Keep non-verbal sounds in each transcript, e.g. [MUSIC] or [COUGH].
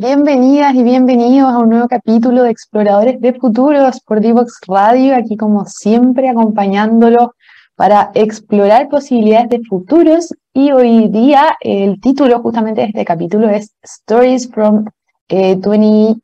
Bienvenidas y bienvenidos a un nuevo capítulo de Exploradores de Futuros por Divox Radio, aquí como siempre acompañándolo para explorar posibilidades de futuros. Y hoy día el título justamente de este capítulo es Stories from 2050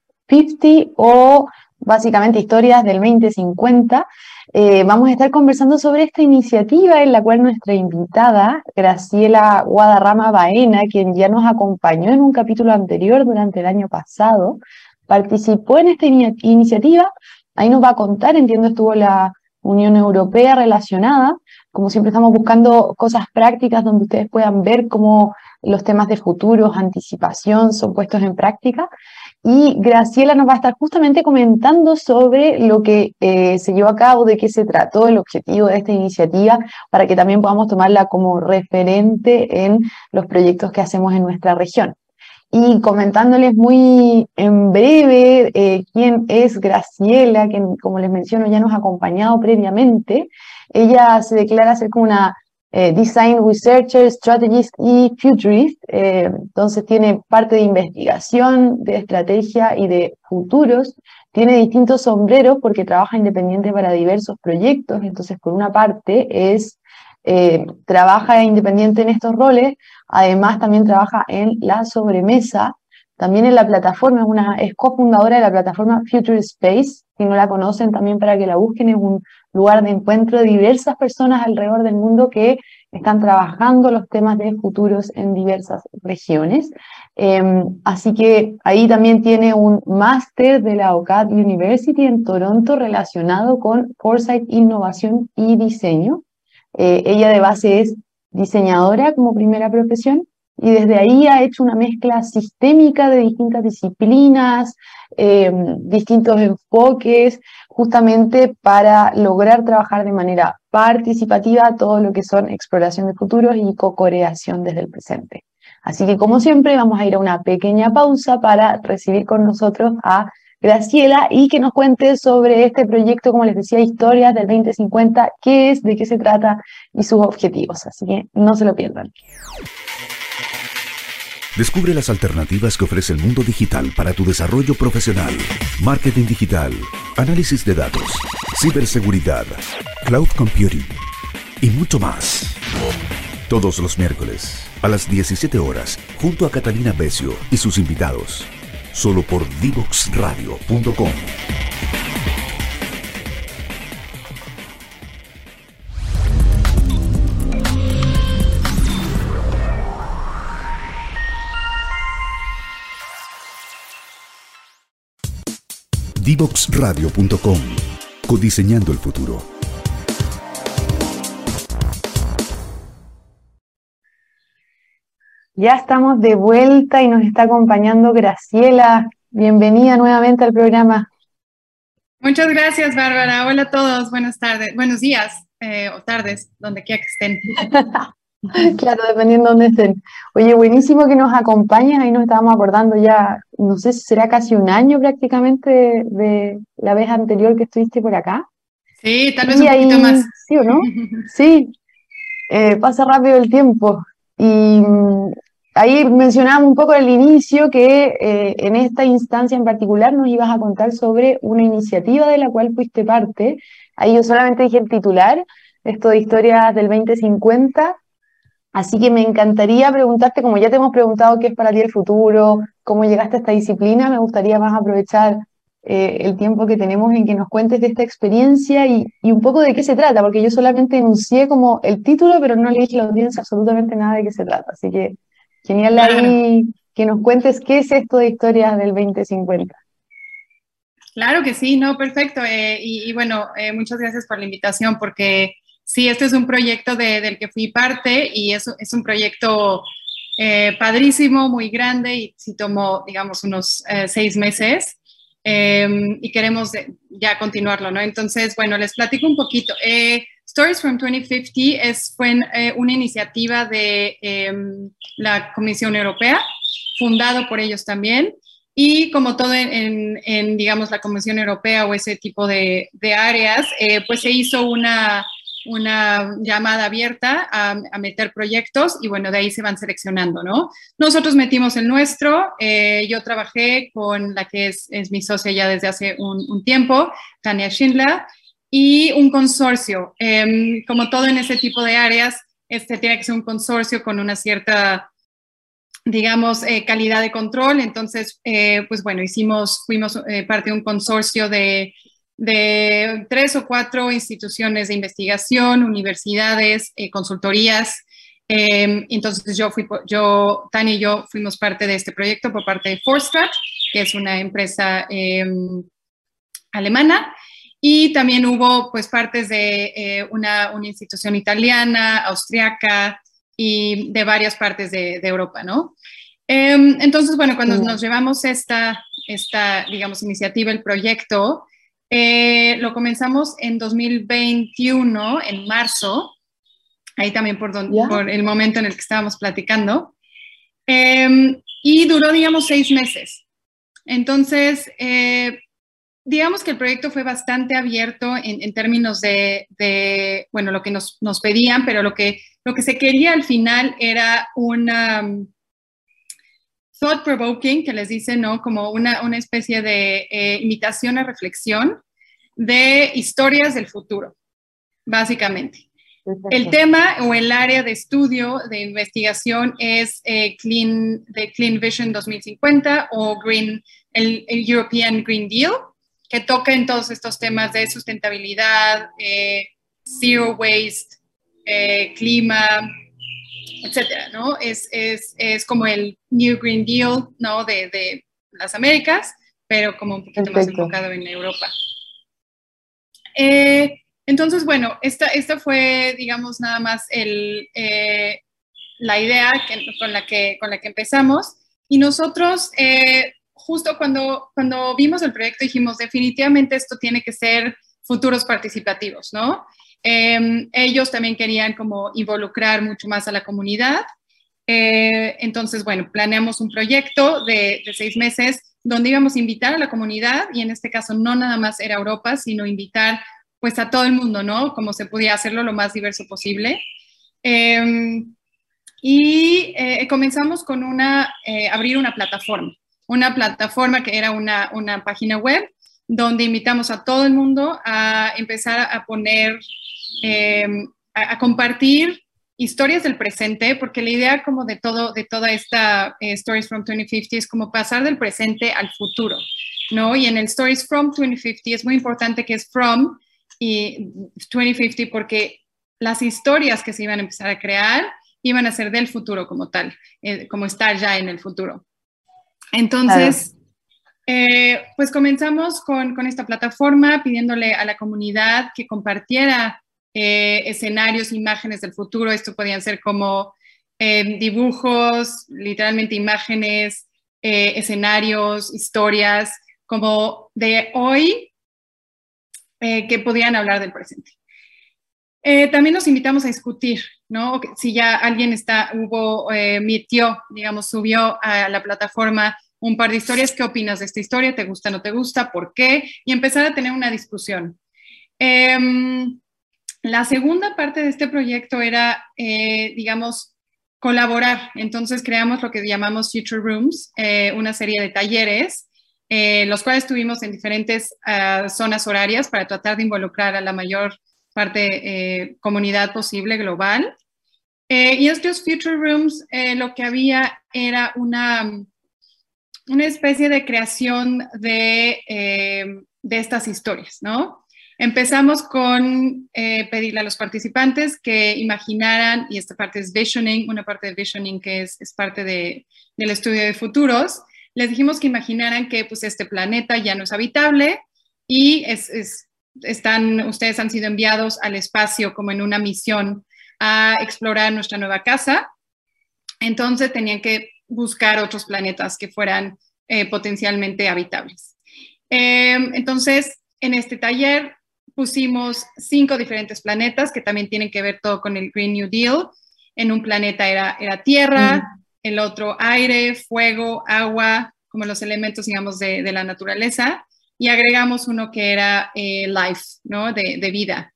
eh, o básicamente historias del 2050 eh, vamos a estar conversando sobre esta iniciativa en la cual nuestra invitada, Graciela Guadarrama Baena, quien ya nos acompañó en un capítulo anterior durante el año pasado, participó en esta iniciativa. Ahí nos va a contar, entiendo estuvo la Unión Europea relacionada. Como siempre estamos buscando cosas prácticas donde ustedes puedan ver cómo los temas de futuros, anticipación son puestos en práctica. Y Graciela nos va a estar justamente comentando sobre lo que eh, se llevó a cabo, de qué se trató, el objetivo de esta iniciativa, para que también podamos tomarla como referente en los proyectos que hacemos en nuestra región. Y comentándoles muy en breve eh, quién es Graciela, que como les menciono ya nos ha acompañado previamente. Ella se declara ser como una eh, design Researcher, Strategist y Futurist. Eh, entonces tiene parte de investigación, de estrategia y de futuros. Tiene distintos sombreros porque trabaja independiente para diversos proyectos. Entonces, por una parte, es eh, trabaja independiente en estos roles. Además, también trabaja en la sobremesa. También en la plataforma, es, una, es cofundadora de la plataforma Future Space. Si no la conocen, también para que la busquen, es un lugar de encuentro de diversas personas alrededor del mundo que están trabajando los temas de futuros en diversas regiones. Em, así que ahí también tiene un máster de la OCAD University en Toronto relacionado con Foresight, Innovación y Diseño. Eh, ella de base es diseñadora como primera profesión y desde ahí ha hecho una mezcla sistémica de distintas disciplinas, em, distintos enfoques, justamente para lograr trabajar de manera participativa todo lo que son exploración de futuros y co-creación desde el presente. Así que como siempre vamos a ir a una pequeña pausa para recibir con nosotros a Graciela y que nos cuente sobre este proyecto, como les decía, Historias del 2050, qué es, de qué se trata y sus objetivos. Así que no se lo pierdan. Descubre las alternativas que ofrece el mundo digital para tu desarrollo profesional. Marketing digital, análisis de datos, ciberseguridad, cloud computing y mucho más. Todos los miércoles a las 17 horas junto a Catalina Becio y sus invitados. Solo por divoxradio.com. Divoxradio.com. Codiseñando el futuro. Ya estamos de vuelta y nos está acompañando Graciela. Bienvenida nuevamente al programa. Muchas gracias, Bárbara. Hola a todos. Buenas tardes, buenos días eh, o tardes, donde quiera que estén. [LAUGHS] claro, dependiendo de dónde estén. Oye, buenísimo que nos acompañes, ahí nos estábamos acordando ya, no sé si será casi un año prácticamente de, la vez anterior que estuviste por acá. Sí, tal vez un poquito más. ¿Sí o no? [LAUGHS] sí, eh, pasa rápido el tiempo. Y mm, ahí mencionábamos un poco al inicio que eh, en esta instancia en particular nos ibas a contar sobre una iniciativa de la cual fuiste parte. Ahí yo solamente dije el titular, esto de historias del 2050, Así que me encantaría preguntarte, como ya te hemos preguntado qué es para ti el futuro, cómo llegaste a esta disciplina, me gustaría más aprovechar eh, el tiempo que tenemos en que nos cuentes de esta experiencia y, un poco de qué se trata, porque yo solamente enuncié como el título, pero no le dije a la audiencia absolutamente nada de qué se trata. Así que genial ahí que nos cuentes qué es esto de historias del 2050. Claro que sí, no, perfecto. Eh, y, bueno, eh, muchas gracias por la invitación, porque Sí, este es un proyecto del que fui parte y es, es un proyecto eh, padrísimo, muy grande y sí tomó, digamos, unos seis meses y queremos ya continuarlo, ¿no? Entonces, bueno, les platico un poquito. Eh, Stories from 2050 es, fue una iniciativa de em, la Comisión Europea, fundado por ellos también. Y como todo en, en, digamos, la Comisión Europea o ese tipo de, de áreas, pues se hizo una una llamada abierta a, meter proyectos y bueno, de ahí se van seleccionando, ¿no? Nosotros metimos el nuestro, eh, yo trabajé con la que es, es, mi socia ya desde hace un, un tiempo, Tania Schindler, y un consorcio. Em, como todo en ese tipo de áreas, este tiene que ser un consorcio con una cierta digamos, eh, calidad de control. Entonces, eh, pues bueno, hicimos, fuimos parte de un consorcio de de tres o cuatro instituciones de investigación, universidades, eh, consultorías. Em, entonces yo fui, yo, Tania y yo fuimos parte de este proyecto por parte de Forstrat, que es una empresa em, alemana. Y también hubo pues partes de eh, una, una, institución italiana, austriaca y de varias partes de, de Europa, ¿no? Em, entonces, bueno, cuando nos llevamos esta, esta, digamos, iniciativa, el proyecto, eh, lo comenzamos en 2021, en marzo, ahí también por, por el momento en el que estábamos platicando, em, y duró, digamos, seis meses. Entonces, eh, digamos que el proyecto fue bastante abierto en, términos de, de, bueno, lo que nos, nos, pedían, pero lo que, lo que se quería al final era una thought provoking, que les dice, ¿no? Como una, una especie de eh, invitación a reflexión de historias del futuro, básicamente. El tema o el área de estudio, de investigación es eh, Clean, de Clean Vision 2050 o Green, el, European Green Deal, que toca en todos estos temas de sustentabilidad, eh, zero waste, clima, etcétera, ¿no? Es, es, es, como el New Green Deal, ¿no? De, de las Américas, pero como un poquito más enfocado en Europa. Eh, entonces, bueno, esta, esta fue, digamos, nada más el, eh, la idea con, la que, con la que empezamos. Y nosotros, eh, justo cuando, cuando vimos el proyecto, dijimos, definitivamente esto tiene que ser futuros participativos, ¿no? Em, ellos también querían como involucrar mucho más a la comunidad. Eh, entonces, bueno, planeamos un proyecto de, seis meses donde íbamos a invitar a la comunidad y en este caso no nada más era Europa, sino invitar pues a todo el mundo, ¿no? Como se podía hacerlo lo más diverso posible. Em, y eh, comenzamos con una, eh, abrir una plataforma, una plataforma que era una, una página web donde invitamos a todo el mundo a empezar a poner eh, a, compartir historias del presente, porque la idea como de todo, de toda esta eh, Stories from 2050 es como pasar del presente al futuro, ¿no? Y en el Stories from 2050 es muy importante que es from y 2050 porque las historias que se iban a empezar a crear iban a ser del futuro como tal, eh, como estar ya en el futuro. Entonces, pues comenzamos con, esta plataforma pidiéndole a la comunidad que compartiera eh, escenarios, imágenes del futuro. Esto podían ser como eh, dibujos, literalmente imágenes, eh, escenarios, historias, como de hoy, que podían hablar del presente. también nos invitamos a discutir, ¿no? Si ya alguien está, hubo, metió, digamos, subió a la plataforma un par de historias, ¿qué opinas de esta historia? ¿Te gusta, no te gusta? ¿Por qué? Y empezar a tener una discusión. Em, la segunda parte de este proyecto era, eh, digamos, colaborar. Entonces creamos lo que llamamos Future Rooms, eh, una serie de talleres, eh, los cuales tuvimos en diferentes ah, zonas horarias para tratar de involucrar a la mayor parte comunidad posible global. y estos Future Rooms, lo que había era una, una especie de creación de, de estas historias, ¿no? Empezamos con eh, pedirle a los participantes que imaginaran, y esta parte es visioning, una parte de visioning que es, parte del estudio de futuros, les dijimos que imaginaran que pues, este planeta ya no es habitable y están, ustedes han sido enviados al espacio como en una misión a explorar nuestra nueva casa. Entonces tenían que buscar otros planetas que fueran eh, potencialmente habitables. Eh, entonces, en este taller pusimos cinco diferentes planetas que también tienen que ver todo con el Green New Deal. En un planeta era, era tierra, mm. el otro aire, fuego, agua, como los elementos, digamos, de, de la naturaleza. Y agregamos uno que era eh, life, ¿no? De, de vida.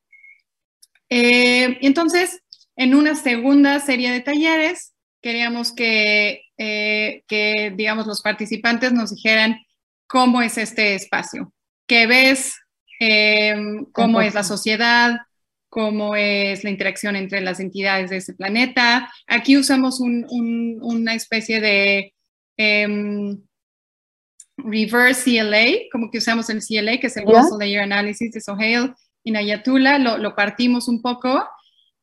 Eh, entonces, en una segunda serie de talleres, queríamos que, eh, que, digamos, los participantes nos dijeran cómo es este espacio, qué ves, em, cómo es la sociedad, cómo es la interacción entre las entidades de ese planeta. Aquí usamos una especie de em, reverse CLA, como que usamos el CLA, que es el yeah. Layer Analysis de Sohail y Nayatula, lo, lo partimos un poco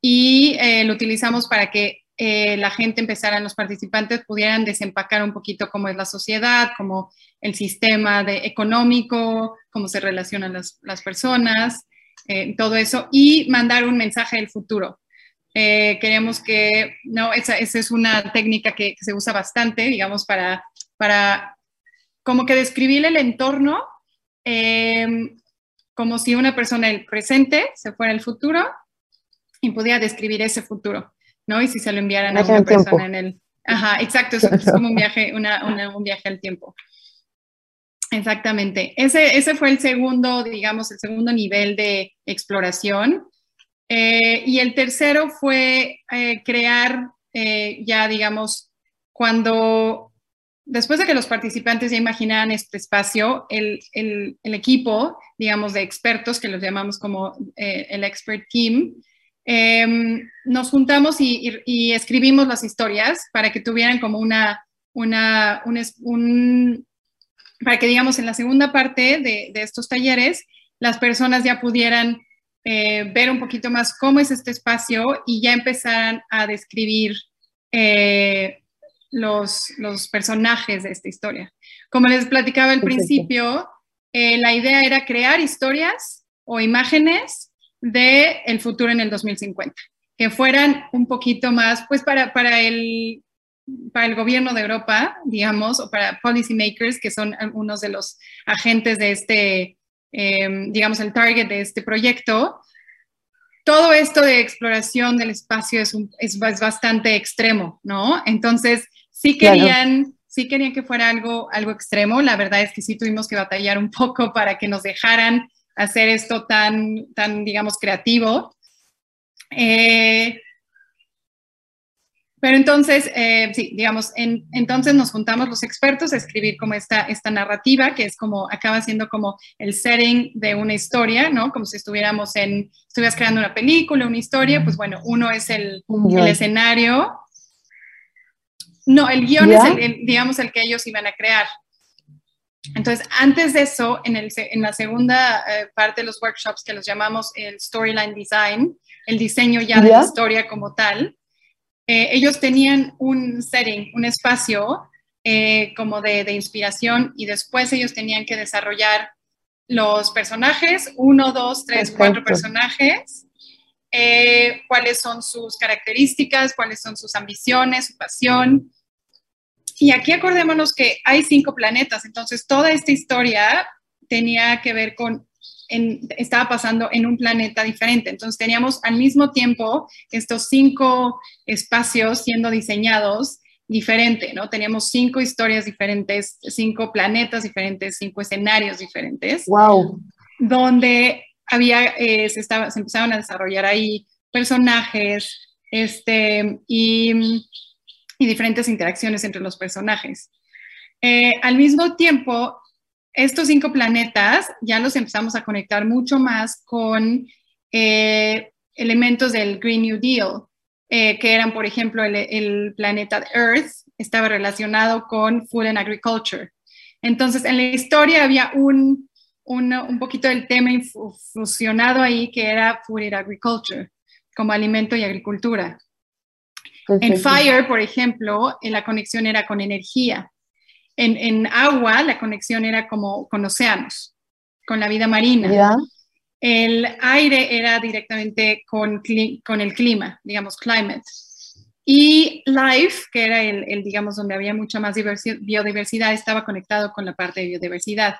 y eh, lo utilizamos para que eh, la gente empezara, los participantes pudieran desempacar un poquito cómo es la sociedad, cómo el sistema de, económico, cómo se relacionan las, las personas, eh, todo eso, y mandar un mensaje del futuro. Eh, queremos que, no, esa, esa es una técnica que, se usa bastante, digamos, para, para como que describir el entorno eh, como si una persona del presente se fuera al futuro y pudiera describir ese futuro, ¿no? Y si se lo enviaran a una persona en el... Ajá, exacto, es, es como un viaje, una, una, un viaje al tiempo. Exactamente. Ese, ese fue el segundo, digamos, el segundo nivel de exploración. Eh, y el tercero fue eh, crear eh, ya, digamos, cuando, después de que los participantes ya imaginaran este espacio, el, el, el equipo, digamos, de expertos, que los llamamos como el expert team, em, nos juntamos y, y, y, escribimos las historias para que tuvieran como una, una un, un para que, digamos, en la segunda parte de, de estos talleres, las personas ya pudieran eh, ver un poquito más cómo es este espacio y ya empezaran a describir eh, los, los, personajes de esta historia. Como les platicaba al principio, eh, la idea era crear historias o imágenes del el futuro en el 2050, que fueran un poquito más, pues para, para el para el gobierno de Europa, digamos, o para policymakers, que son algunos de los agentes de este, eh, digamos, el target de este proyecto, todo esto de exploración del espacio es, un, es, es bastante extremo, ¿no? Entonces, sí querían, claro. sí querían que fuera algo, algo extremo. La verdad es que sí tuvimos que batallar un poco para que nos dejaran hacer esto tan, tan digamos, creativo. Eh, pero entonces, eh, sí, digamos, en, entonces nos juntamos los expertos a escribir como esta, esta narrativa, que es como, acaba siendo como el setting de una historia, ¿no? Como si estuviéramos en, estuvieras creando una película, una historia, pues bueno, uno es el, el escenario. No, el guion ¿Ya? es, el, el, digamos, el que ellos iban a crear. Entonces, antes de eso, en, el, en la segunda eh, parte de los workshops que los llamamos el storyline design, el diseño ya ¿Ya? de la historia como tal, eh, ellos tenían un setting, un espacio eh, como de, de, inspiración y después ellos tenían que desarrollar los personajes, uno, dos, tres, Perfecto. cuatro personajes, cuáles son sus características, cuáles son sus ambiciones, su pasión. Y aquí acordémonos que hay cinco planetas, entonces toda esta historia tenía que ver con en, estaba pasando en un planeta diferente. Entonces teníamos al mismo tiempo estos cinco espacios siendo diseñados diferente, ¿no? Teníamos cinco historias diferentes, cinco planetas diferentes, cinco escenarios diferentes. ¡Wow! Donde había, eh, se, estaba, se empezaron a desarrollar ahí personajes este, y, y diferentes interacciones entre los personajes. Eh, al mismo tiempo, estos cinco planetas ya los empezamos a conectar mucho más con eh, elementos del Green New Deal, eh, que eran, por ejemplo, el, planeta Earth estaba relacionado con Food and Agriculture. Entonces, en la historia había un, un, un poquito del tema fusionado ahí que era Food and Agriculture, como alimento y agricultura. Perfecto. En Fire, por ejemplo, la conexión era con energía en, en, agua la conexión era como con océanos, con la vida marina. Yeah. El aire era directamente con, con el clima, digamos, climate. Y life, que era el, el digamos, donde había mucha más biodiversidad, estaba conectado con la parte de biodiversidad.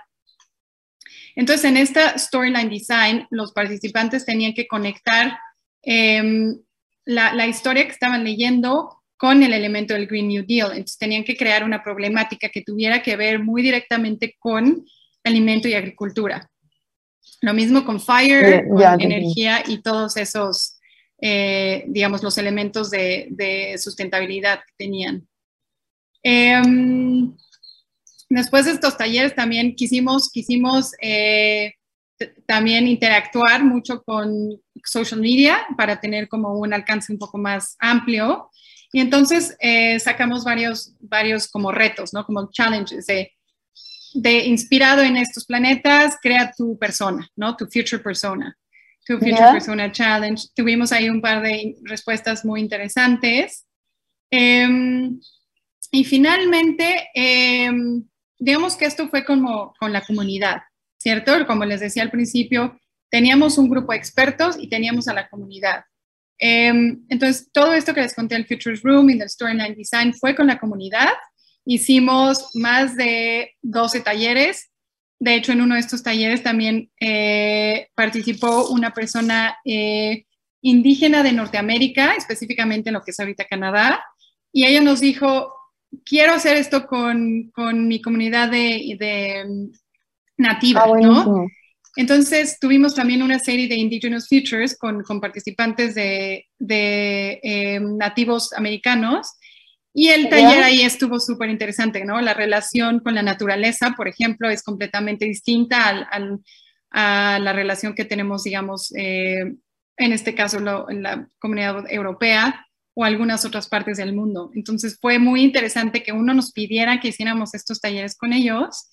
Entonces, en esta storyline design, los participantes tenían que conectar eh, la, la, historia que estaban leyendo con el elemento del Green New Deal. Entonces tenían que crear una problemática que tuviera que ver muy directamente con alimento y agricultura. Lo mismo con fire, con energía y todos esos, eh, digamos, los elementos de, sustentabilidad que tenían. Em, después de estos talleres también quisimos, quisimos eh, también interactuar mucho con social media para tener como un alcance un poco más amplio. Y entonces eh, sacamos varios, varios como retos, ¿no? Como challenges de, de inspirado en estos planetas, crea tu persona, ¿no? Tu future persona. Tu Future Persona Challenge. Tuvimos ahí un par de respuestas muy interesantes. Em, y finalmente, em, digamos que esto fue como con la comunidad, ¿cierto? Como les decía al principio, teníamos un grupo de expertos y teníamos a la comunidad. Em, entonces, todo esto que les conté, el Futures Room y el Storyline Design, fue con la comunidad. Hicimos más de 12 talleres de hecho, en uno de estos talleres también eh, participó una persona eh, indígena de Norteamérica, específicamente en lo que es ahorita Canadá, y ella nos dijo, quiero hacer esto con, con mi comunidad de, de mm, nativa, ah, ¿no? Entonces tuvimos también una serie de Indigenous Futures con, con participantes de, de eh, nativos americanos y el taller ahí estuvo súper interesante, ¿no? La relación con la naturaleza, por ejemplo, es completamente distinta al, a la relación que tenemos, digamos, eh, en este caso en la comunidad europea o algunas otras partes del mundo. Entonces fue muy interesante que uno nos pidiera que hiciéramos estos talleres con ellos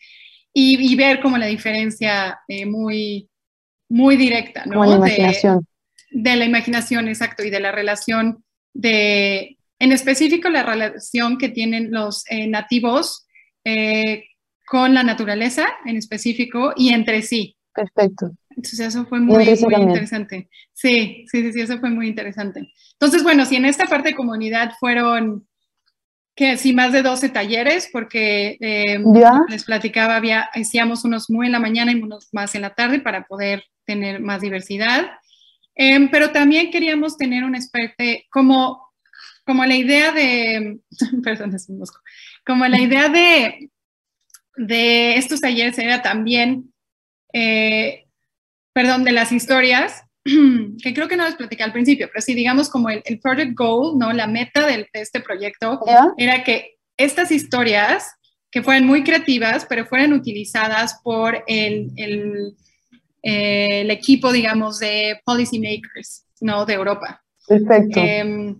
y, ver como la diferencia eh, muy, muy directa, ¿no? de la imaginación. de la imaginación, exacto, y de la relación de en específico la relación que tienen los eh, nativos eh, con la naturaleza en específico y entre sí. Perfecto. Entonces eso fue muy, interesante. Sí, sí, sí, eso fue muy interesante. Entonces, bueno, si en esta parte de comunidad fueron, que sí, más de 12 talleres, porque eh, les platicaba, había, hacíamos unos muy en la mañana y unos más en la tarde para poder tener más diversidad. pero también queríamos tener un experto como como la idea de, [LAUGHS] perdón, es un mosco, como la idea de, de estos talleres era también, eh, perdón, de las historias, [CLEARS THROAT] que creo que no les platicé al principio, pero sí, digamos como el, project goal, ¿no? La meta de, este proyecto era que estas historias, que fueran muy creativas, pero fueran utilizadas por el, el, eh, el equipo, digamos, de policy makers, ¿no? De Europa. Perfecto. Em,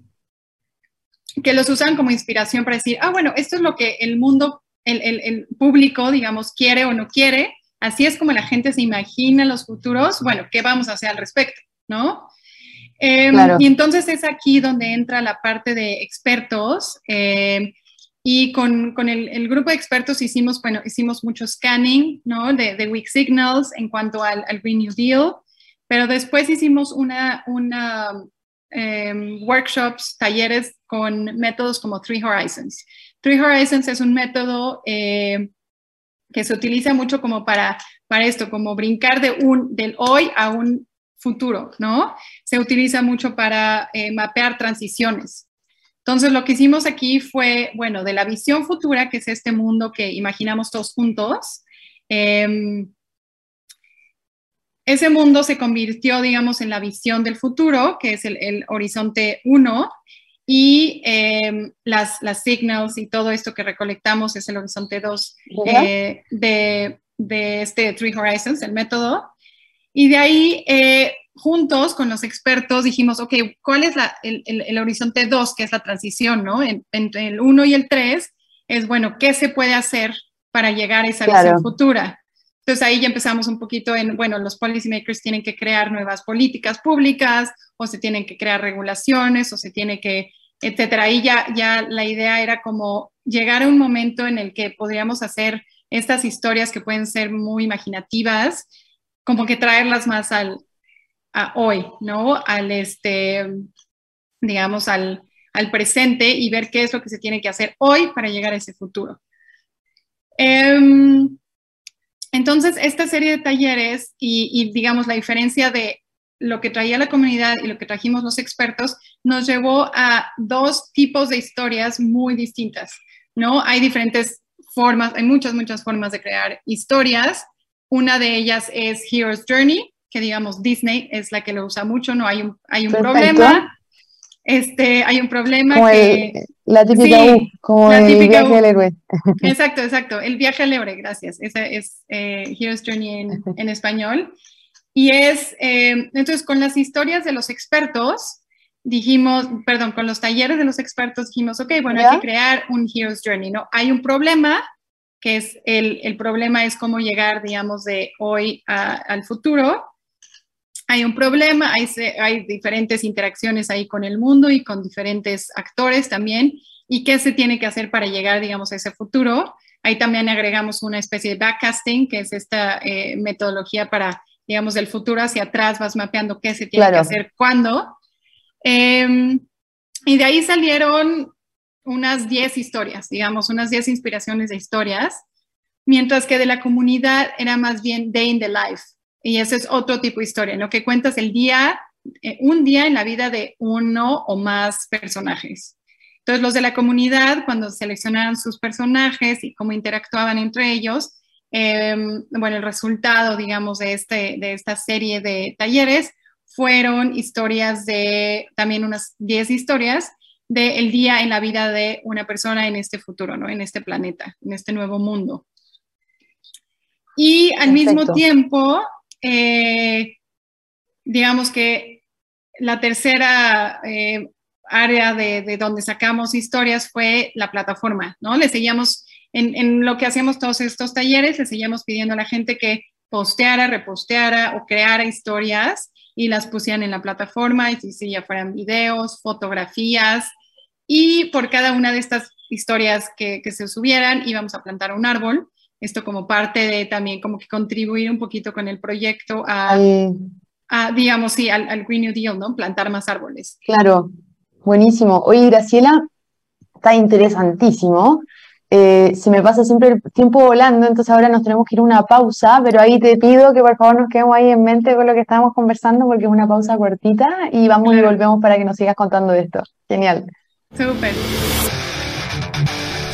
que los usan como inspiración para decir, ah, bueno, esto es lo que el mundo, el, público, digamos, quiere o no quiere, así es como la gente se imagina los futuros, bueno, ¿qué vamos a hacer al respecto? ¿No? Em, y entonces es aquí donde entra la parte de expertos. Em, y con, el, grupo de expertos hicimos, bueno, hicimos mucho scanning, ¿no? De, de Weak Signals en cuanto al, al, Green New Deal, pero después hicimos una, una Em, workshops, talleres con métodos como Three Horizons. Three Horizons es un método que se utiliza mucho como para, para esto, como brincar de un, del hoy a un futuro, ¿no? Se utiliza mucho para eh, mapear transiciones. Entonces, lo que hicimos aquí fue, bueno, de la visión futura, que es este mundo que imaginamos todos juntos, eh, ese mundo se convirtió, digamos, en la visión del futuro, que es el, horizonte 1, y em, las, las signals y todo esto que recolectamos es el horizonte 2 eh, de, este Three Horizons, el método. Y de ahí, eh, juntos con los expertos, dijimos, ok, ¿cuál es el, horizonte 2, que es la transición, ¿no? entre el 1 y el 3, es, bueno, ¿qué se puede hacer para llegar a esa visión futura? Entonces ahí ya empezamos un poquito en, bueno, los policymakers tienen que crear nuevas políticas públicas o se tienen que crear regulaciones o se tiene que, etcétera. Ahí ya, ya la idea era como llegar a un momento en el que podríamos hacer estas historias que pueden ser muy imaginativas, como que traerlas más al, a hoy, ¿no? Al este, digamos, al, al presente y ver qué es lo que se tiene que hacer hoy para llegar a ese futuro. Um, entonces, esta serie de talleres y, digamos, la diferencia de lo que traía la comunidad y lo que trajimos los expertos nos llevó a dos tipos de historias muy distintas, ¿no? Hay diferentes formas, hay muchas, muchas formas de crear historias. Una de ellas es Hero's Journey, que digamos Disney es la que lo usa mucho, no hay un, hay un problema. Este, hay un problema como que... la típica U, como el viaje del héroe. Exacto, exacto. El viaje al héroe, gracias. Ese es eh, Hero's Journey en, en, español. Y es, eh, entonces, con las historias de los expertos, dijimos, perdón, con los talleres de los expertos dijimos, ok, bueno, hay que crear un Hero's Journey, ¿no? Hay un problema, que es el, el problema es cómo llegar, digamos, de hoy a, al futuro. Hay un problema, hay, hay diferentes interacciones ahí con el mundo y con diferentes actores también. ¿Y qué se tiene que hacer para llegar, digamos, a ese futuro? Ahí también agregamos una especie de backcasting, que es esta eh, metodología para, digamos, del futuro hacia atrás, vas mapeando qué se tiene que hacer, cuándo. Em, y de ahí salieron unas 10 historias, digamos, unas 10 inspiraciones de historias, mientras que de la comunidad era más bien day in the life. Y ese es otro tipo de historia, ¿no? Que cuentas el día, eh, un día en la vida de uno o más personajes. Entonces, los de la comunidad, cuando seleccionaban sus personajes y cómo interactuaban entre ellos, em, bueno, el resultado, digamos, de, este, de esta serie de talleres fueron historias de, también unas 10 historias del día en la vida de una persona en este futuro, ¿no? En este planeta, en este nuevo mundo. Y al mismo tiempo, eh, digamos que la tercera eh, área de, donde sacamos historias fue la plataforma, ¿no? Le seguíamos, en, lo que hacíamos todos estos talleres, le seguíamos pidiendo a la gente que posteara, reposteara o creara historias y las pusieran en la plataforma, y si, ya fueran videos, fotografías, y por cada una de estas historias que, se subieran íbamos a plantar un árbol. Esto como parte de también como que contribuir un poquito con el proyecto a, a digamos, sí, al, al, Green New Deal, ¿no? Plantar más árboles. Claro, buenísimo. Oye, Graciela, está interesantísimo. Eh, se me pasa siempre el tiempo volando, entonces ahora nos tenemos que ir a una pausa, pero ahí te pido que por favor nos quedemos ahí en mente con lo que estábamos conversando porque es una pausa cortita y vamos y volvemos para que nos sigas contando de esto. Genial. Súper.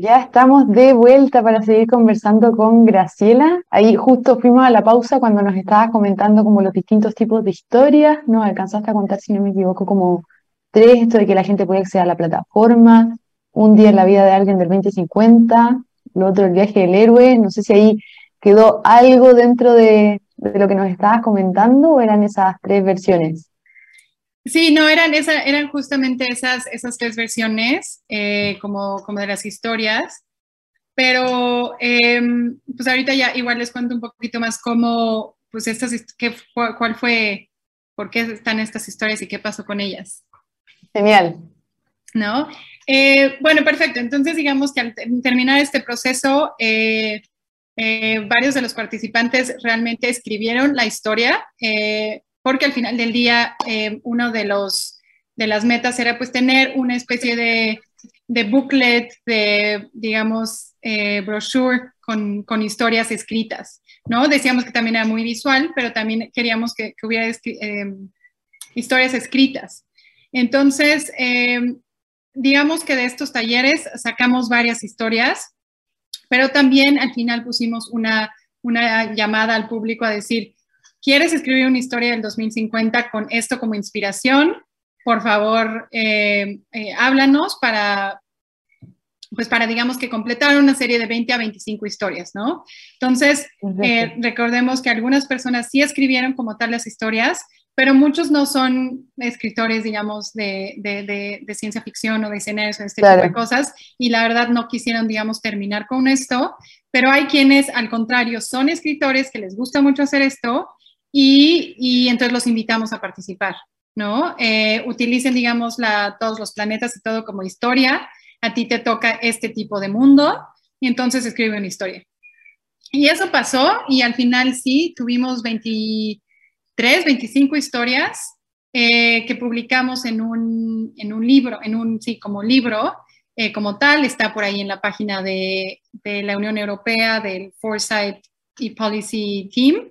Ya estamos de vuelta para seguir conversando con Graciela. Ahí justo fuimos a la pausa cuando nos estabas comentando como los distintos tipos de historias. Nos alcanzaste a contar, si no me equivoco, como tres, esto de que la gente puede acceder a la plataforma, un día en la vida de alguien del 2050, lo otro el viaje del héroe. No sé si ahí quedó algo dentro de, de lo que nos estabas comentando o eran esas tres versiones. Sí, no, eran, esa, eran justamente esas, esas tres versiones, eh, como, como de las historias. Pero, em, pues ahorita ya igual les cuento un poquito más cómo, pues estas, qué, cuál fue, por qué están estas historias y qué pasó con ellas. Genial. ¿No? Eh, bueno, perfecto. Entonces, digamos que al terminar este proceso, eh, varios de los participantes realmente escribieron la historia porque al final del día eh, uno de los de las metas era pues tener una especie de, de booklet, de digamos eh, brochure con, con, historias escritas, ¿no? Decíamos que también era muy visual, pero también queríamos que, hubiera eh, historias escritas. Entonces, digamos que de estos talleres sacamos varias historias, pero también al final pusimos una, una llamada al público a decir, ¿Quieres escribir una historia del 2050 con esto como inspiración? Por favor, eh, eh, háblanos para, pues para, digamos, que completar una serie de 20 a 25 historias, ¿no? Entonces, eh, recordemos que algunas personas sí escribieron como tal las historias, pero muchos no son escritores, digamos, de, de, de, ciencia ficción o de escenarios o este tipo de cosas, y la verdad no quisieron, digamos, terminar con esto, pero hay quienes, al contrario, son escritores que les gusta mucho hacer esto y, entonces los invitamos a participar, ¿no? Eh, utilicen, digamos, todos los planetas y todo como historia. A ti te toca este tipo de mundo y entonces escribe una historia. Y eso pasó y al final sí, tuvimos 23, 25 historias eh, que publicamos en un, en un, libro, en un, sí, como libro, eh, como tal, está por ahí en la página de, de la Unión Europea, del Foresight y Policy Team.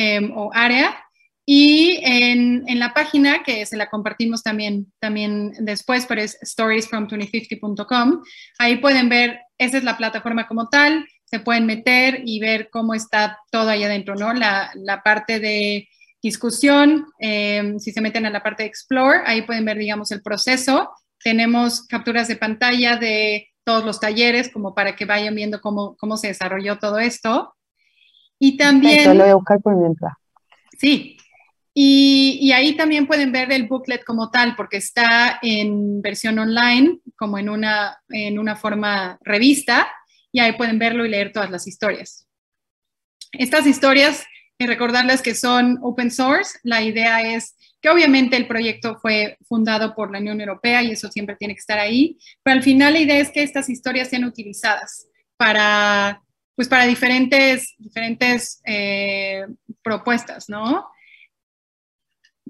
Em, o área. Y en, en, la página, que se la compartimos también, también después, pero es storiesfrom2050.com, ahí pueden ver, esa es la plataforma como tal, se pueden meter y ver cómo está todo ahí adentro, ¿no? La, la parte de discusión, em, si se meten a la parte de Explore, ahí pueden ver, digamos, el proceso. Tenemos capturas de pantalla de todos los talleres, como para que vayan viendo cómo, cómo se desarrolló todo esto. Y también... lo voy a buscar por mientras. Sí. Y, y, ahí también pueden ver el booklet como tal, porque está en versión online, como en una, en una forma revista, y ahí pueden verlo y leer todas las historias. Estas historias, y recordarles que son open source, la idea es que obviamente el proyecto fue fundado por la Unión Europea y eso siempre tiene que estar ahí, pero al final la idea es que estas historias sean utilizadas para pues para diferentes, diferentes eh, propuestas, ¿no?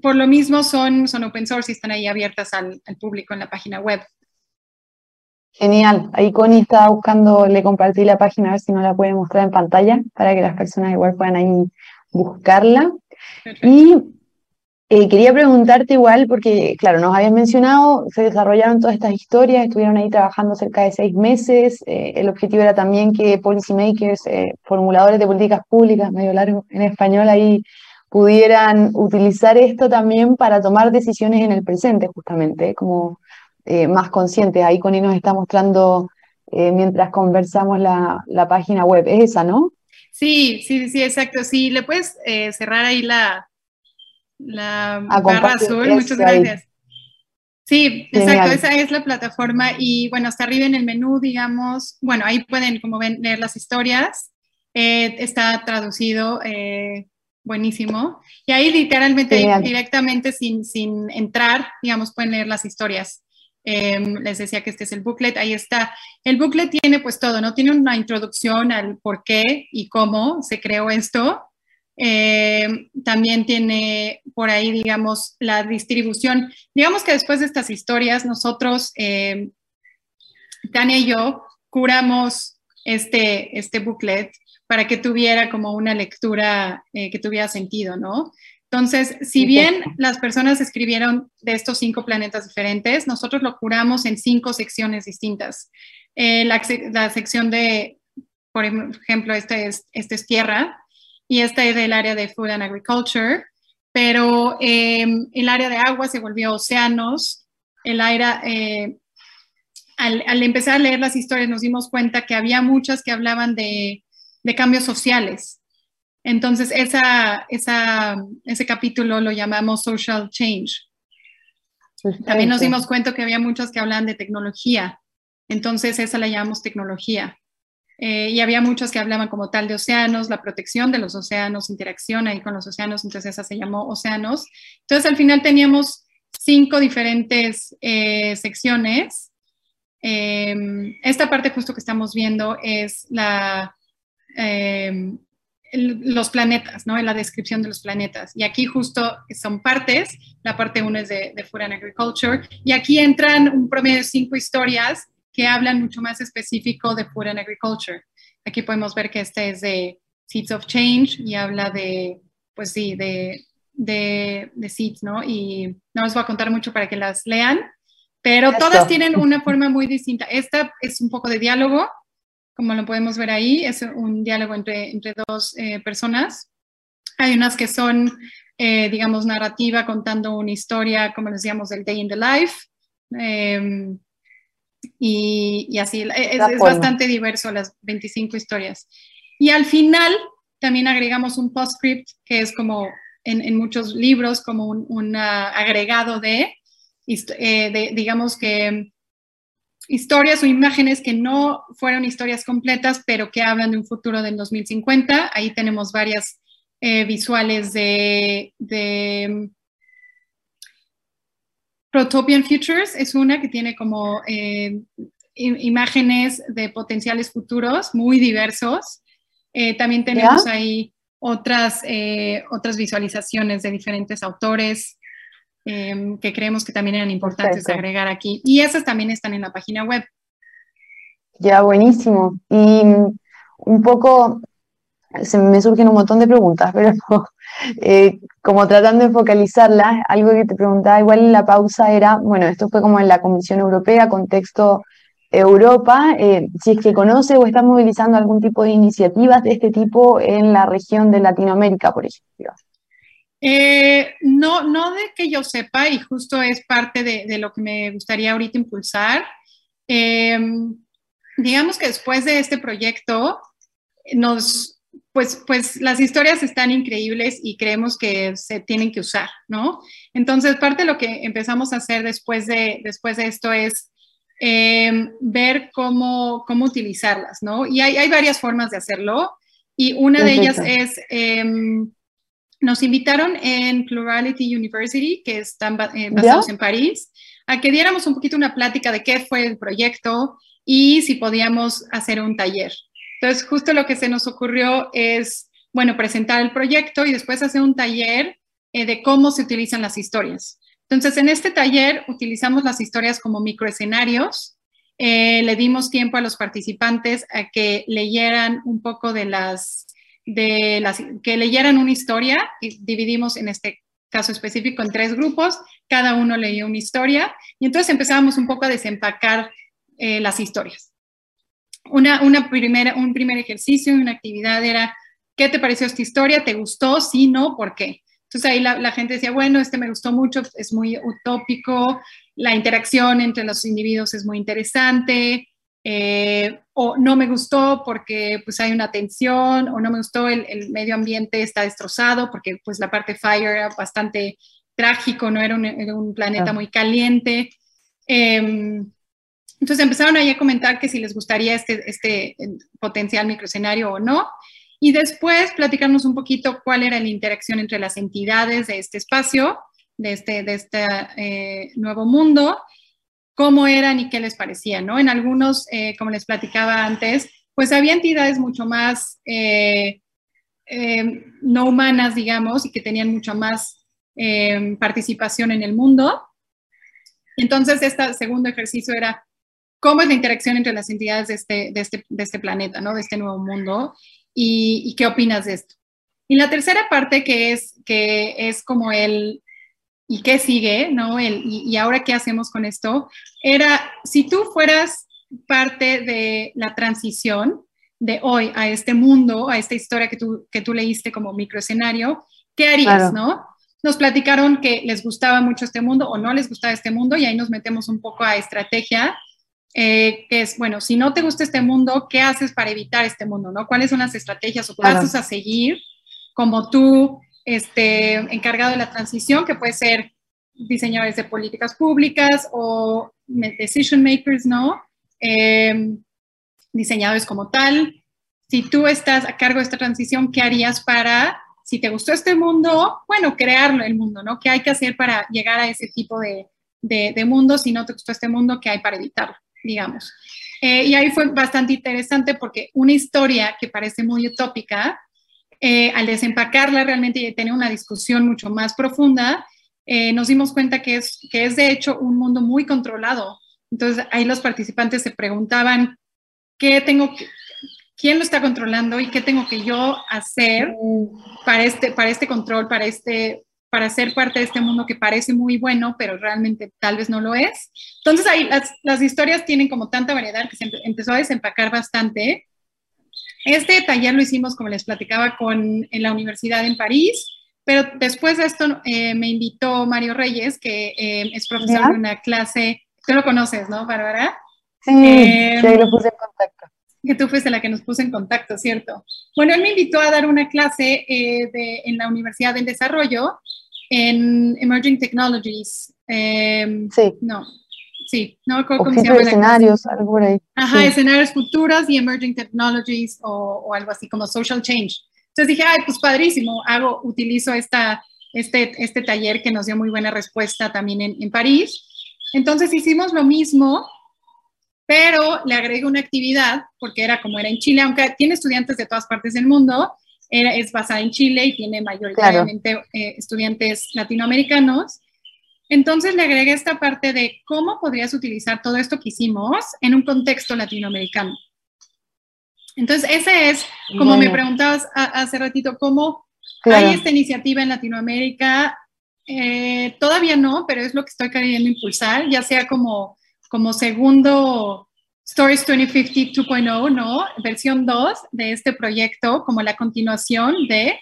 Por lo mismo son, son open source y están ahí abiertas al, público en la página web. Genial. Ahí Connie estaba buscando, le compartí la página a ver si no la puede mostrar en pantalla para que las personas igual puedan ahí buscarla. Y eh, quería preguntarte igual, porque claro, nos habían mencionado, se desarrollaron todas estas historias, estuvieron ahí trabajando cerca de seis meses, eh, el objetivo era también que policymakers, eh, formuladores de políticas públicas, medio largo en español, ahí pudieran utilizar esto también para tomar decisiones en el presente, justamente, como más conscientes. Ahí Connie nos está mostrando mientras conversamos la, la, página web, es esa, ¿no? Sí, sí, sí, exacto. Sí, le puedes cerrar ahí la, la barra azul, muchas gracias. Sí, exacto, esa es la plataforma y bueno, hasta arriba en el menú, digamos, bueno, ahí pueden, como ven, leer las historias, eh, está traducido, eh, buenísimo, y ahí literalmente, directamente sin, sin entrar, digamos, pueden leer las historias. Em, les decía que este es el booklet, ahí está. El booklet tiene pues todo, ¿no? Tiene una introducción al por qué y cómo se creó esto, eh, también tiene por ahí, digamos, la distribución. Digamos que después de estas historias, nosotros, eh, Tania y yo, curamos este, este booklet para que tuviera como una lectura eh, que tuviera sentido, ¿no? Entonces, si bien las personas escribieron de estos cinco planetas diferentes, nosotros lo curamos en cinco secciones distintas. Eh, la, la, sección de, por ejemplo, este es, este es tierra y este es el área de Food and Agriculture, pero em, el área de agua se volvió océanos, el aire, eh, al, al, empezar a leer las historias nos dimos cuenta que había muchas que hablaban de, de cambios sociales. Entonces, esa, esa, ese capítulo lo llamamos Social Change. También nos dimos cuenta que había muchas que hablaban de tecnología. Entonces, esa la llamamos tecnología. Eh, y había muchas que hablaban como tal de océanos, la protección de los océanos, interacción ahí con los océanos, entonces esa se llamó océanos. Entonces al final teníamos cinco diferentes eh, secciones. Em, esta parte justo que estamos viendo es la, em, los planetas, ¿no? La descripción de los planetas. Y aquí justo son partes. La parte uno es de, de Agriculture. Y aquí entran un promedio de cinco historias que hablan mucho más específico de Food and Agriculture. Aquí podemos ver que este es de Seeds of Change y habla de, pues sí, de, de, de seeds, ¿no? Y no les voy a contar mucho para que las lean, pero todas tienen una forma muy distinta. Esta es un poco de diálogo, como lo podemos ver ahí, es un diálogo entre, entre dos eh, personas. Hay unas que son, eh, digamos, narrativa, contando una historia, como decíamos, del day in the life. Eh, y, así, es, bastante diverso las 25 historias. Y al final también agregamos un postscript que es como en, muchos libros, como un, agregado de, eh, de, digamos que historias o imágenes que no fueron historias completas, pero que hablan de un futuro del 2050. Ahí tenemos varias eh, visuales de, de Protopian Futures es una que tiene como eh, imágenes de potenciales futuros muy diversos. Eh, también tenemos ahí otras, eh, otras visualizaciones de diferentes autores que creemos que también eran importantes de agregar aquí. Y esas también están en la página web. Ya, buenísimo. Y un poco, se me surgen un montón de preguntas, [LAUGHS] pero eh, como tratando de focalizarla, algo que te preguntaba igual en la pausa era, bueno, esto fue como en la Comisión Europea, contexto Europa, eh, si es que conoce o está movilizando algún tipo de iniciativas de este tipo en la región de Latinoamérica, por ejemplo. Eh, no, no de que yo sepa, y justo es parte de, de lo que me gustaría ahorita impulsar. digamos que después de este proyecto, nos, pues, pues las historias están increíbles y creemos que se tienen que usar, ¿no? Entonces, parte de lo que empezamos a hacer después de, después de esto es em, ver cómo, cómo utilizarlas, ¿no? Y hay, hay, varias formas de hacerlo y una de ellas es, em, nos invitaron en Plurality University, que están eh, basados en París, a que diéramos un poquito una plática de qué fue el proyecto y si podíamos hacer un taller, entonces, justo lo que se nos ocurrió es, bueno, presentar el proyecto y después hacer un taller eh, de cómo se utilizan las historias. Entonces, en este taller utilizamos las historias como microescenarios. Eh, le dimos tiempo a los participantes a que leyeran un poco de las, de las, que leyeran una historia. Y dividimos en este caso específico en tres grupos. Cada uno leyó una historia y entonces empezábamos un poco a desempacar eh, las historias una, una primera, un primer ejercicio, una actividad era, ¿qué te pareció esta historia? ¿Te gustó? Sí, no, ¿por qué? Entonces ahí la, gente decía, bueno, este me gustó mucho, es muy utópico, la interacción entre los individuos es muy interesante, eh, o no me gustó porque pues hay una tensión, o no me gustó el, el, medio ambiente está destrozado porque pues la parte fire era bastante trágico, no era un, era un planeta muy caliente. Eh, entonces empezaron ahí a comentar que si les gustaría este, este potencial microescenario o no. Y después platicarnos un poquito cuál era la interacción entre las entidades de este espacio, de este, de este eh, nuevo mundo, cómo eran y qué les parecía, ¿no? En algunos, eh, como les platicaba antes, pues había entidades mucho más eh, no humanas, digamos, y que tenían mucho más participación en el mundo. Entonces, este segundo ejercicio era cómo es la interacción entre las entidades de este, de este, de este planeta, ¿no? de este nuevo mundo, y, qué opinas de esto. Y la tercera parte que es, que es como el, ¿y qué sigue? ¿no? El, y, ahora qué hacemos con esto? Era, si tú fueras parte de la transición de hoy a este mundo, a esta historia que tú, que tú leíste como microescenario, ¿qué harías, no? Nos platicaron que les gustaba mucho este mundo o no les gustaba este mundo y ahí nos metemos un poco a estrategia, eh, que es, bueno, si no te gusta este mundo, ¿qué haces para evitar este mundo, no? ¿Cuáles son las estrategias o pasos a seguir como tú, este, encargado de la transición, que puede ser diseñadores de políticas públicas o decision makers, ¿no? Eh, diseñadores como tal. Si tú estás a cargo de esta transición, ¿qué harías para, si te gustó este mundo, bueno, crearlo el mundo, ¿no? ¿Qué hay que hacer para llegar a ese tipo de, de, mundo? Si no te gustó este mundo, ¿qué hay para evitarlo, digamos? Eh, y ahí fue bastante interesante porque una historia que parece muy utópica, eh, al desempacarla realmente y tener una discusión mucho más profunda, eh, nos dimos cuenta que es, que es de hecho un mundo muy controlado. Entonces ahí los participantes se preguntaban, ¿qué tengo que, quién lo está controlando y qué tengo que yo hacer para este, para este control, para, este, para ser parte de este mundo que parece muy bueno, pero realmente tal vez no lo es. Entonces ahí las, las historias tienen como tanta variedad que se empezó a desempacar bastante. Este taller lo hicimos, como les platicaba, con, en la universidad en París, pero después de esto eh, me invitó Mario Reyes, que eh, es profesor de una clase, tú lo conoces, ¿no, Bárbara? Sí, eh, sí, lo puse en contacto. Que tú fuiste la que nos puso en contacto, ¿cierto? Bueno, él me invitó a dar una clase eh, de, en la Universidad del Desarrollo en Emerging Technologies. Em, sí. No, sí, no cómo se llama. escenarios, algo por ahí. Ajá, escenarios futuros y Emerging Technologies o, o, algo así como Social Change. Entonces dije, ay, pues padrísimo, hago, utilizo esta, este, este taller que nos dio muy buena respuesta también en, en París. Entonces hicimos lo mismo, pero le agregué una actividad, porque era como era en Chile, aunque tiene estudiantes de todas partes del mundo, era, es basada en Chile y tiene mayoritariamente eh, estudiantes latinoamericanos. Entonces le agregué esta parte de cómo podrías utilizar todo esto que hicimos en un contexto latinoamericano. Entonces, ese es, como me preguntabas hace ratito, cómo hay esta iniciativa en Latinoamérica. Eh, todavía no, pero es lo que estoy queriendo impulsar, ya sea como como segundo Stories 2050 2.0, ¿no? Versión 2 de este proyecto, como la continuación de,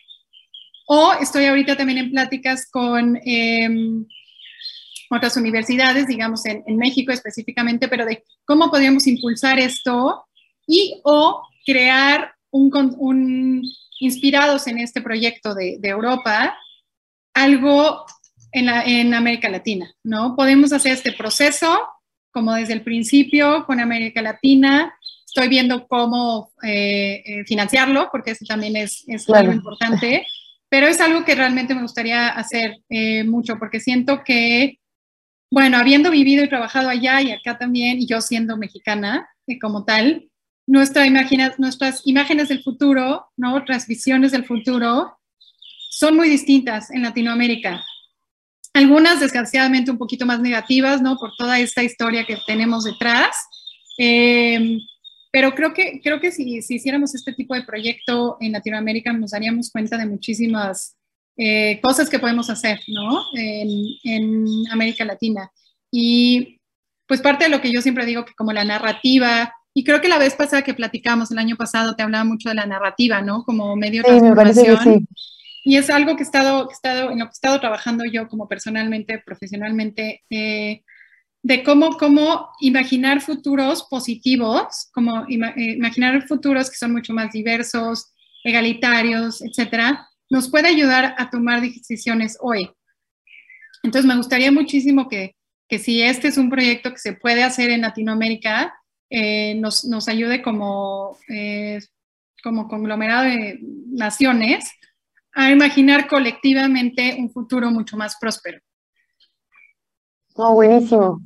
o estoy ahorita también en pláticas con em, otras universidades, digamos en, México específicamente, pero de cómo podríamos impulsar esto y o crear un, inspirados en este proyecto de, Europa, algo en, en América Latina, ¿no? Podemos hacer este proceso como desde el principio con América Latina. Estoy viendo cómo eh, eh, financiarlo, porque eso también es, es algo importante, pero es algo que realmente me gustaría hacer eh, mucho, porque siento que, bueno, habiendo vivido y trabajado allá y acá también, y yo siendo mexicana como tal, nuestra imagina, nuestras imágenes del futuro, ¿no? otras visiones del futuro, son muy distintas en Latinoamérica algunas desgraciadamente un poquito más negativas, ¿no? Por toda esta historia que tenemos detrás. Eh, pero creo que, creo que si, si, hiciéramos este tipo de proyecto en Latinoamérica nos daríamos cuenta de muchísimas eh, cosas que podemos hacer, ¿no? En, en, América Latina. Y pues parte de lo que yo siempre digo que como la narrativa, y creo que la vez pasada que platicamos el año pasado te hablaba mucho de la narrativa, ¿no? Como medio de sí, Me parece que sí. Y es algo que he estado, estado, en lo que he estado trabajando yo como personalmente, profesionalmente, eh, de cómo, cómo imaginar futuros positivos, como eh, imaginar futuros que son mucho más diversos, egalitarios, etcétera, nos puede ayudar a tomar decisiones hoy. Entonces, me gustaría muchísimo que, que si este es un proyecto que se puede hacer en Latinoamérica, eh, nos, nos, ayude como, como conglomerado de naciones a imaginar colectivamente un futuro mucho más próspero. Oh, buenísimo.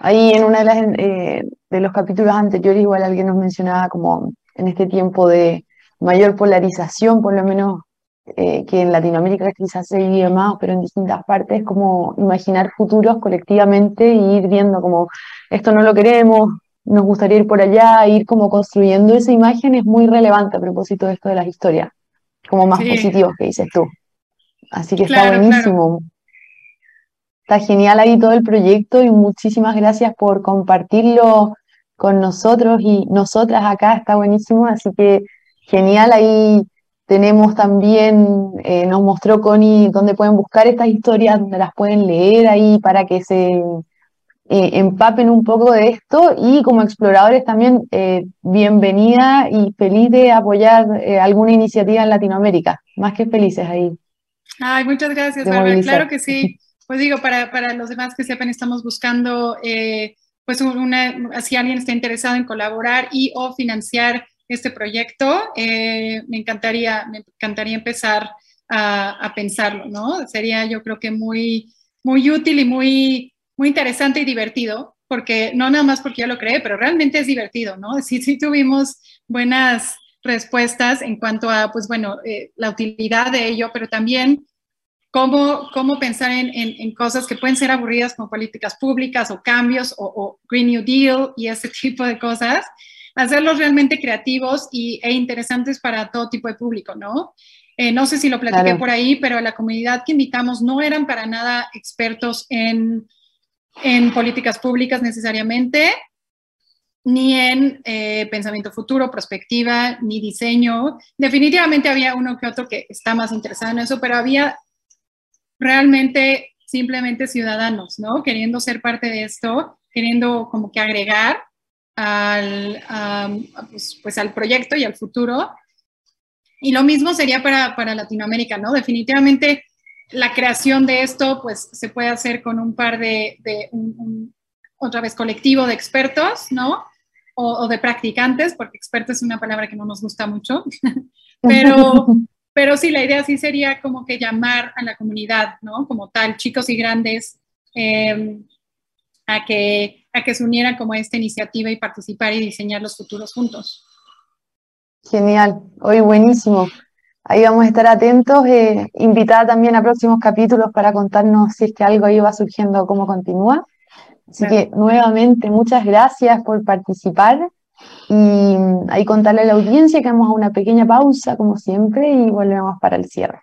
Ahí en uno de, eh, de los capítulos anteriores igual alguien nos mencionaba como en este tiempo de mayor polarización, por lo menos eh, que en Latinoamérica quizás se vive más, pero en distintas partes, como imaginar futuros colectivamente y ir viendo como esto no lo queremos, nos gustaría ir por allá, ir como construyendo esa imagen es muy relevante a propósito de esto de las historias como más positivos que dices tú. Así que está buenísimo. Está genial ahí todo el proyecto y muchísimas gracias por compartirlo con nosotros y nosotras acá, está buenísimo, así que genial, ahí tenemos también, eh, nos mostró Connie dónde pueden buscar estas historias, donde las pueden leer ahí para que se eh, empapen un poco de esto y como exploradores también eh, bienvenida y feliz de apoyar alguna iniciativa en Latinoamérica, más que felices ahí. Ay, muchas gracias, Bárbara. Claro que sí. [LAUGHS] Pues digo, para, para los demás que sepan, estamos buscando pues una, si alguien está interesado en colaborar y o financiar este proyecto, eh, me, encantaría, me encantaría empezar a, pensarlo, ¿no? Sería yo creo que muy, muy útil y muy, muy interesante y divertido, porque no nada más porque yo lo creé, pero realmente es divertido, ¿no? [LAUGHS] Sí, sí tuvimos buenas respuestas en cuanto a, pues bueno, eh, la utilidad de ello, pero también cómo, cómo pensar en, en, cosas que pueden ser aburridas como políticas públicas o cambios o, Green New Deal y ese [LAUGHS] tipo de cosas, hacerlos realmente creativos y, e interesantes para todo tipo de público, ¿no? Eh, no sé si lo platiqué por ahí, pero la comunidad que invitamos no eran para nada expertos en, en políticas públicas necesariamente, ni en eh, pensamiento futuro, perspectiva, ni diseño. Definitivamente había uno que otro que está más interesado en eso, pero había realmente simplemente ciudadanos, ¿no? Queriendo ser parte de esto, queriendo como que agregar al, pues, pues, al proyecto y al futuro. Y lo mismo sería para, para, Latinoamérica, ¿no? Definitivamente la creación de esto, pues se puede hacer con un par de, de un, otra vez, colectivo de expertos, ¿no? O, o, de practicantes, porque experto es una palabra que no nos gusta mucho, [LAUGHS] pero, [LAUGHS] Pero sí, la idea sí sería como que llamar a la comunidad, ¿no? Como tal, chicos y grandes, em, a, que, a que se unieran como a esta iniciativa y participar y diseñar los futuros juntos. Genial, hoy buenísimo. Ahí vamos a estar atentos, eh, invitada también a próximos capítulos para contarnos si es que algo ahí va surgiendo, cómo continúa. Así que nuevamente muchas gracias por participar y ahí contarle a la audiencia que vamos a una pequeña pausa, como siempre, y volvemos para el cierre.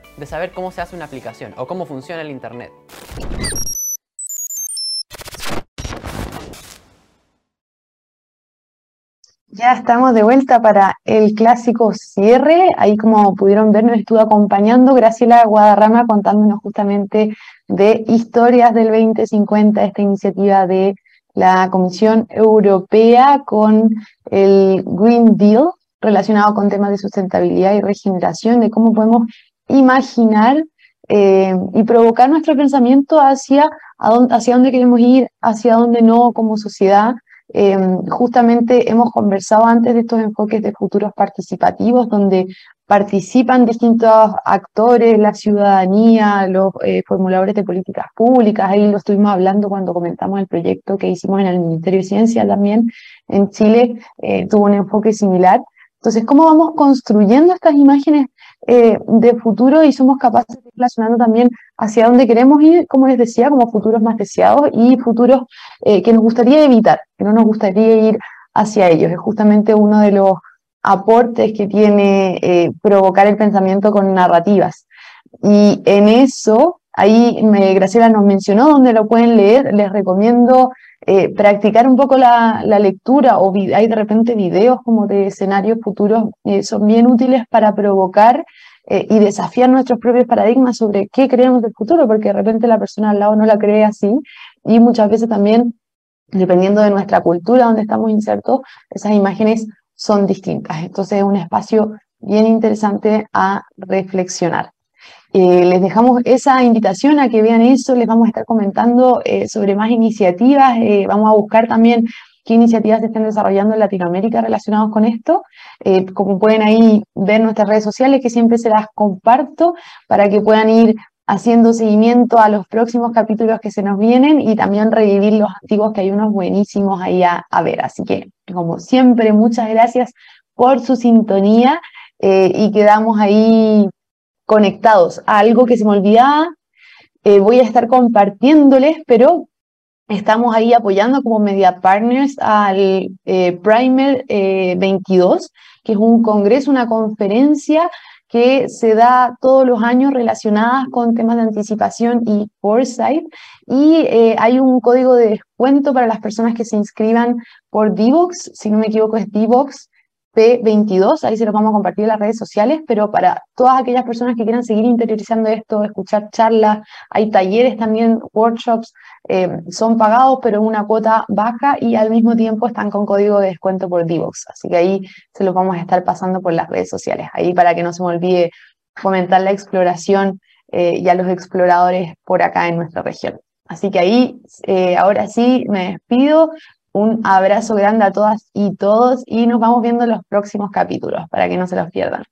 de saber cómo se hace una aplicación o cómo funciona el Internet. Ya estamos de vuelta para el clásico cierre. Ahí como pudieron ver nos estuvo acompañando Graciela Guadarrama contándonos justamente de historias del 2050, esta iniciativa de la Comisión Europea con el Green Deal relacionado con temas de sustentabilidad y regeneración, de cómo podemos imaginar eh, y provocar nuestro pensamiento hacia, hacia dónde queremos ir, hacia dónde no como sociedad. Eh, justamente hemos conversado antes de estos enfoques de futuros participativos, donde participan distintos actores, la ciudadanía, los eh, formuladores de políticas públicas, ahí lo estuvimos hablando cuando comentamos el proyecto que hicimos en el Ministerio de Ciencia también en Chile, tuvo un enfoque similar. Entonces, ¿cómo vamos construyendo estas imágenes eh, de futuro y somos capaces de ir relacionando también hacia dónde queremos ir, como les decía, como futuros más deseados y futuros eh, que nos gustaría evitar, que no nos gustaría ir hacia ellos. Es justamente uno de los aportes que tiene eh, provocar el pensamiento con narrativas. Y en eso, ahí Graciela nos mencionó dónde lo pueden leer, les recomiendo eh, practicar un poco la, lectura o hay de repente videos como de escenarios futuros, eh, son bien útiles para provocar eh, y desafiar nuestros propios paradigmas sobre qué creemos del futuro, porque de repente la persona al lado no la cree así y muchas veces también dependiendo de nuestra cultura donde estamos insertos, esas imágenes son distintas. Entonces es un espacio bien interesante a reflexionar. Eh, les dejamos esa invitación a que vean eso, les vamos a estar comentando eh, sobre más iniciativas, eh, vamos a buscar también qué iniciativas se están desarrollando en Latinoamérica relacionadas con esto. como pueden ahí ver nuestras redes sociales, que siempre se las comparto para que puedan ir haciendo seguimiento a los próximos capítulos que se nos vienen y también revivir los antiguos, que hay unos buenísimos ahí a, ver. Así que, como siempre, muchas gracias por su sintonía y quedamos ahí conectados a algo que se me olvidaba. Eh, voy a estar compartiéndoles, pero estamos ahí apoyando como media partners al eh, Primer 22, eh, que es un congreso, una conferencia que se da todos los años relacionadas con temas de anticipación y foresight. Y hay un código de descuento para las personas que se inscriban por Divox, si no me equivoco es Divox P22, ahí se los vamos a compartir en las redes sociales, pero para todas aquellas personas que quieran seguir interiorizando esto, escuchar charlas, hay talleres también, workshops, eh, son pagados pero una cuota baja y al mismo tiempo están con código de descuento por Divox, así que ahí se los vamos a estar pasando por las redes sociales, ahí para que no se me olvide fomentar la exploración eh, y a los exploradores por acá en nuestra región. Así que ahí, eh, ahora sí, me despido. Un abrazo grande a todas y todos y nos vamos viendo en los próximos capítulos para que no se los pierdan.